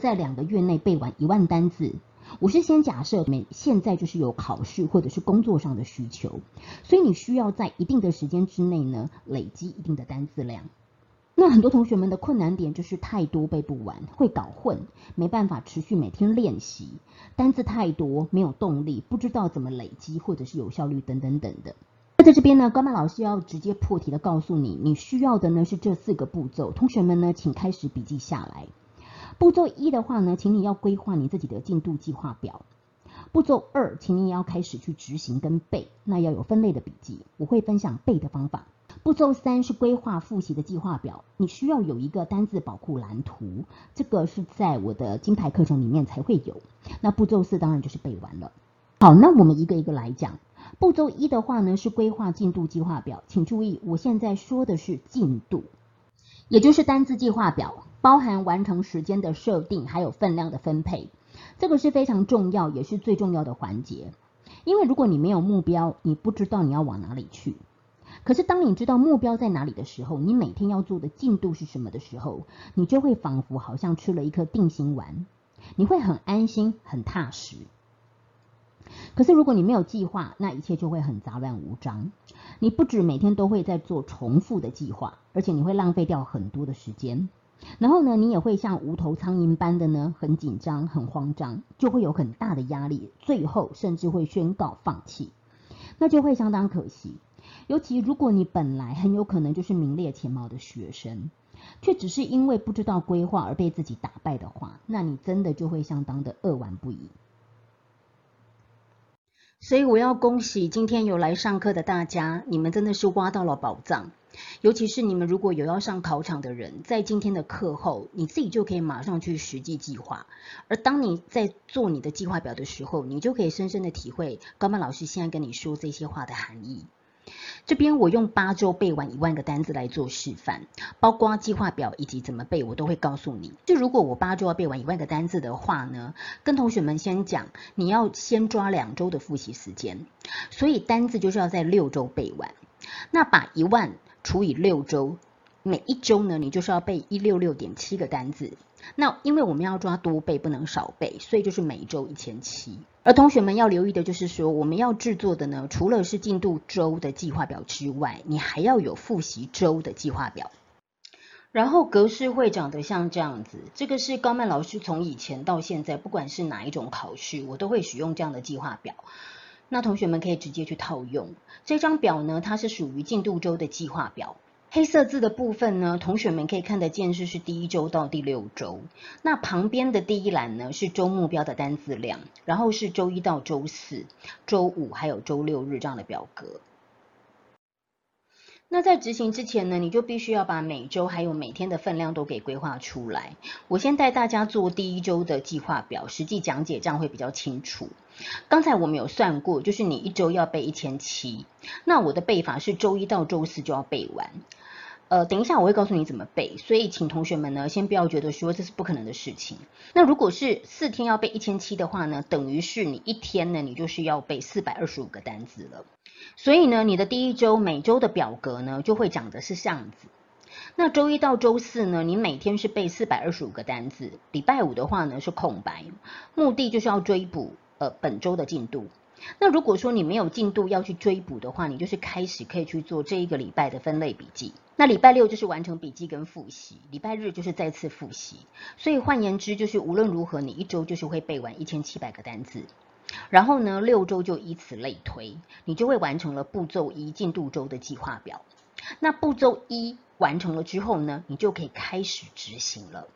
在两个月内背完一万单字。我是先假设每现在就是有考试或者是工作上的需求，所以你需要在一定的时间之内呢累积一定的单字量。那很多同学们的困难点就是太多背不完，会搞混，没办法持续每天练习，单字太多没有动力，不知道怎么累积或者是有效率等等等的。那在这边呢，高曼老师要直接破题的告诉你，你需要的呢是这四个步骤，同学们呢请开始笔记下来。步骤一的话呢，请你要规划你自己的进度计划表。步骤二，请你也要开始去执行跟背，那要有分类的笔记，我会分享背的方法。步骤三是规划复习的计划表，你需要有一个单字宝库蓝图，这个是在我的金牌课程里面才会有。那步骤四当然就是背完了。好，那我们一个一个来讲。步骤一的话呢是规划进度计划表，请注意，我现在说的是进度，也就是单字计划表。包含完成时间的设定，还有分量的分配，这个是非常重要，也是最重要的环节。因为如果你没有目标，你不知道你要往哪里去。可是当你知道目标在哪里的时候，你每天要做的进度是什么的时候，你就会仿佛好像吃了一颗定心丸，你会很安心、很踏实。可是如果你没有计划，那一切就会很杂乱无章。你不止每天都会在做重复的计划，而且你会浪费掉很多的时间。然后呢，你也会像无头苍蝇般的呢，很紧张、很慌张，就会有很大的压力，最后甚至会宣告放弃，那就会相当可惜。尤其如果你本来很有可能就是名列前茅的学生，却只是因为不知道规划而被自己打败的话，那你真的就会相当的扼腕不已。所以我要恭喜今天有来上课的大家，你们真的是挖到了宝藏。尤其是你们如果有要上考场的人，在今天的课后，你自己就可以马上去实际计划。而当你在做你的计划表的时候，你就可以深深的体会高曼老师现在跟你说这些话的含义。这边我用八周背完一万个单字来做示范，包括计划表以及怎么背，我都会告诉你。就如果我八周要背完一万个单字的话呢，跟同学们先讲，你要先抓两周的复习时间，所以单字就是要在六周背完。那把一万。除以六周，每一周呢，你就是要背一六六点七个单字。那因为我们要抓多背，不能少背，所以就是每周一千七。而同学们要留意的就是说，我们要制作的呢，除了是进度周的计划表之外，你还要有复习周的计划表。然后格式会长得像这样子，这个是高曼老师从以前到现在，不管是哪一种考试，我都会使用这样的计划表。那同学们可以直接去套用这张表呢，它是属于进度周的计划表。黑色字的部分呢，同学们可以看得见是是第一周到第六周。那旁边的第一栏呢是周目标的单字量，然后是周一到周四、周五还有周六日这样的表格。那在执行之前呢，你就必须要把每周还有每天的分量都给规划出来。我先带大家做第一周的计划表，实际讲解这样会比较清楚。刚才我们有算过，就是你一周要背一千七，那我的背法是周一到周四就要背完。呃，等一下我会告诉你怎么背，所以请同学们呢先不要觉得说这是不可能的事情。那如果是四天要背一千七的话呢，等于是你一天呢你就是要背四百二十五个单字了。所以呢，你的第一周每周的表格呢就会讲的是这样子。那周一到周四呢，你每天是背四百二十五个单字，礼拜五的话呢是空白，目的就是要追补呃本周的进度。那如果说你没有进度要去追补的话，你就是开始可以去做这一个礼拜的分类笔记。那礼拜六就是完成笔记跟复习，礼拜日就是再次复习。所以换言之，就是无论如何，你一周就是会背完一千七百个单字。然后呢，六周就以此类推，你就会完成了步骤一进度周的计划表。那步骤一完成了之后呢，你就可以开始执行了。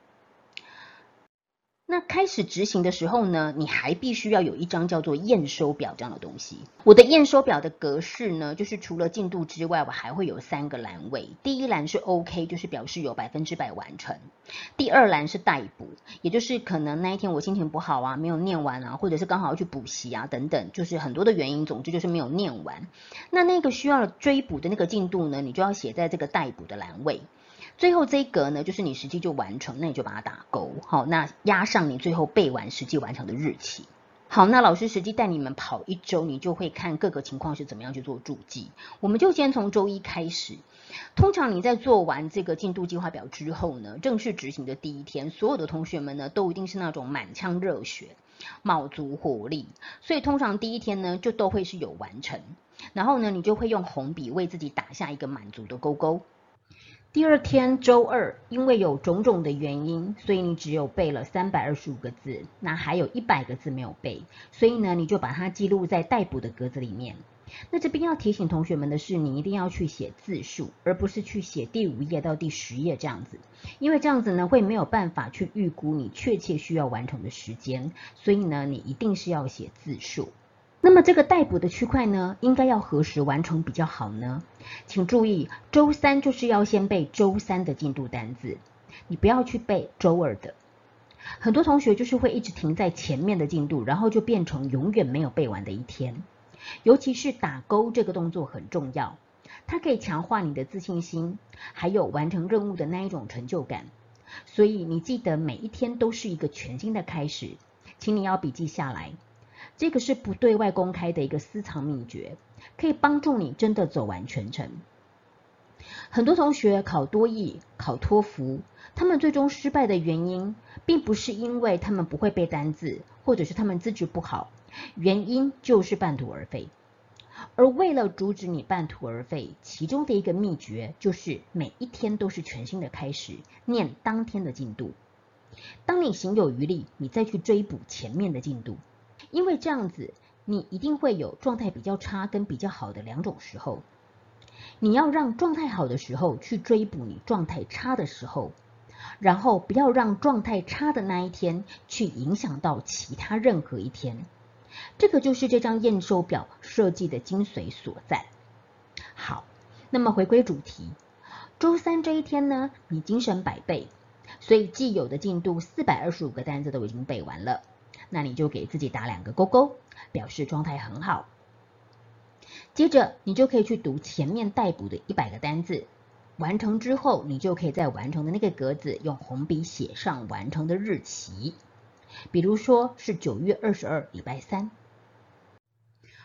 那开始执行的时候呢，你还必须要有一张叫做验收表这样的东西。我的验收表的格式呢，就是除了进度之外，我还会有三个栏位。第一栏是 OK，就是表示有百分之百完成。第二栏是待补，也就是可能那一天我心情不好啊，没有念完啊，或者是刚好要去补习啊等等，就是很多的原因，总之就是没有念完。那那个需要追补的那个进度呢，你就要写在这个待补的栏位。最后这一格呢，就是你实际就完成，那你就把它打勾，好，那压上你最后背完实际完成的日期。好，那老师实际带你们跑一周，你就会看各个情况是怎么样去做注记。我们就先从周一开始。通常你在做完这个进度计划表之后呢，正式执行的第一天，所有的同学们呢都一定是那种满腔热血、卯足火力，所以通常第一天呢就都会是有完成。然后呢，你就会用红笔为自己打下一个满足的勾勾。第二天周二，因为有种种的原因，所以你只有背了三百二十五个字，那还有一百个字没有背，所以呢，你就把它记录在待补的格子里面。那这边要提醒同学们的是，你一定要去写字数，而不是去写第五页到第十页这样子，因为这样子呢会没有办法去预估你确切需要完成的时间，所以呢，你一定是要写字数。那么这个待补的区块呢，应该要何时完成比较好呢？请注意，周三就是要先背周三的进度单子，你不要去背周二的。很多同学就是会一直停在前面的进度，然后就变成永远没有背完的一天。尤其是打勾这个动作很重要，它可以强化你的自信心，还有完成任务的那一种成就感。所以你记得每一天都是一个全新的开始，请你要笔记下来。这个是不对外公开的一个私藏秘诀，可以帮助你真的走完全程。很多同学考多译、考托福，他们最终失败的原因，并不是因为他们不会背单字，或者是他们资质不好，原因就是半途而废。而为了阻止你半途而废，其中的一个秘诀就是每一天都是全新的开始，念当天的进度。当你行有余力，你再去追补前面的进度。因为这样子，你一定会有状态比较差跟比较好的两种时候。你要让状态好的时候去追捕你状态差的时候，然后不要让状态差的那一天去影响到其他任何一天。这个就是这张验收表设计的精髓所在。好，那么回归主题，周三这一天呢，你精神百倍，所以既有的进度四百二十五个单子都已经背完了。那你就给自己打两个勾勾，表示状态很好。接着你就可以去读前面待补的一百个单字，完成之后，你就可以在完成的那个格子用红笔写上完成的日期，比如说是九月二十二，礼拜三。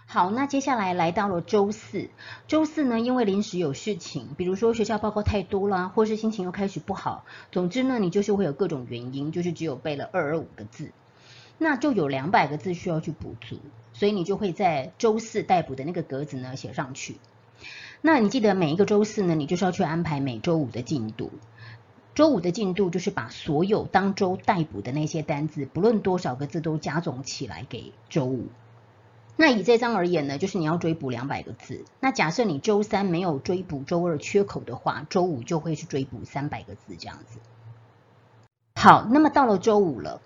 好，那接下来来到了周四，周四呢，因为临时有事情，比如说学校报告太多啦，或是心情又开始不好，总之呢，你就是会有各种原因，就是只有背了二二五个字。那就有两百个字需要去补足，所以你就会在周四待补的那个格子呢写上去。那你记得每一个周四呢，你就是要去安排每周五的进度。周五的进度就是把所有当周待补的那些单字，不论多少个字都加总起来给周五。那以这张而言呢，就是你要追补两百个字。那假设你周三没有追补周二缺口的话，周五就会去追补三百个字这样子。好，那么到了周五了。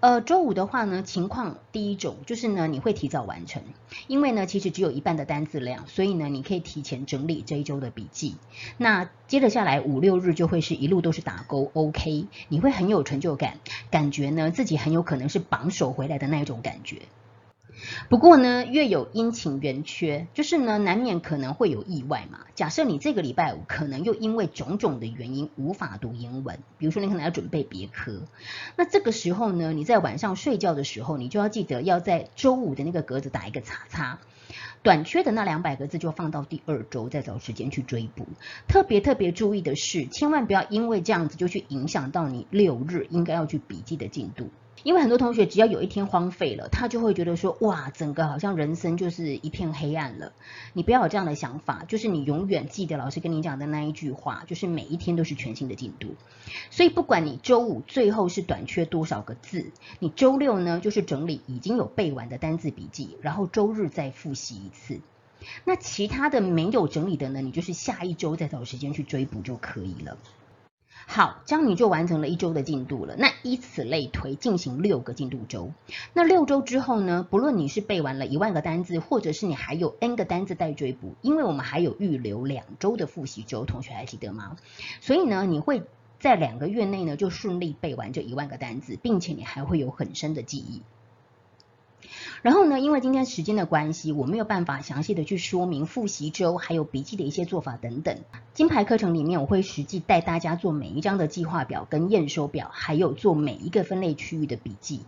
呃，周五的话呢，情况第一种就是呢，你会提早完成，因为呢，其实只有一半的单字量，所以呢，你可以提前整理这一周的笔记。那接着下来五六日就会是一路都是打勾，OK，你会很有成就感，感觉呢自己很有可能是榜首回来的那一种感觉。不过呢，月有阴晴圆缺，就是呢，难免可能会有意外嘛。假设你这个礼拜五可能又因为种种的原因无法读英文，比如说你可能要准备别科，那这个时候呢，你在晚上睡觉的时候，你就要记得要在周五的那个格子打一个叉叉，短缺的那两百个字就放到第二周再找时间去追补。特别特别注意的是，千万不要因为这样子就去影响到你六日应该要去笔记的进度。因为很多同学只要有一天荒废了，他就会觉得说，哇，整个好像人生就是一片黑暗了。你不要有这样的想法，就是你永远记得老师跟你讲的那一句话，就是每一天都是全新的进度。所以不管你周五最后是短缺多少个字，你周六呢就是整理已经有背完的单字笔记，然后周日再复习一次。那其他的没有整理的呢，你就是下一周再找时间去追补就可以了。好，这样你就完成了一周的进度了。那以此类推，进行六个进度周。那六周之后呢？不论你是背完了一万个单字，或者是你还有 N 个单字待追补，因为我们还有预留两周的复习周，同学还记得吗？所以呢，你会在两个月内呢就顺利背完这一万个单字，并且你还会有很深的记忆。然后呢，因为今天时间的关系，我没有办法详细的去说明复习周还有笔记的一些做法等等。金牌课程里面，我会实际带大家做每一张的计划表跟验收表，还有做每一个分类区域的笔记。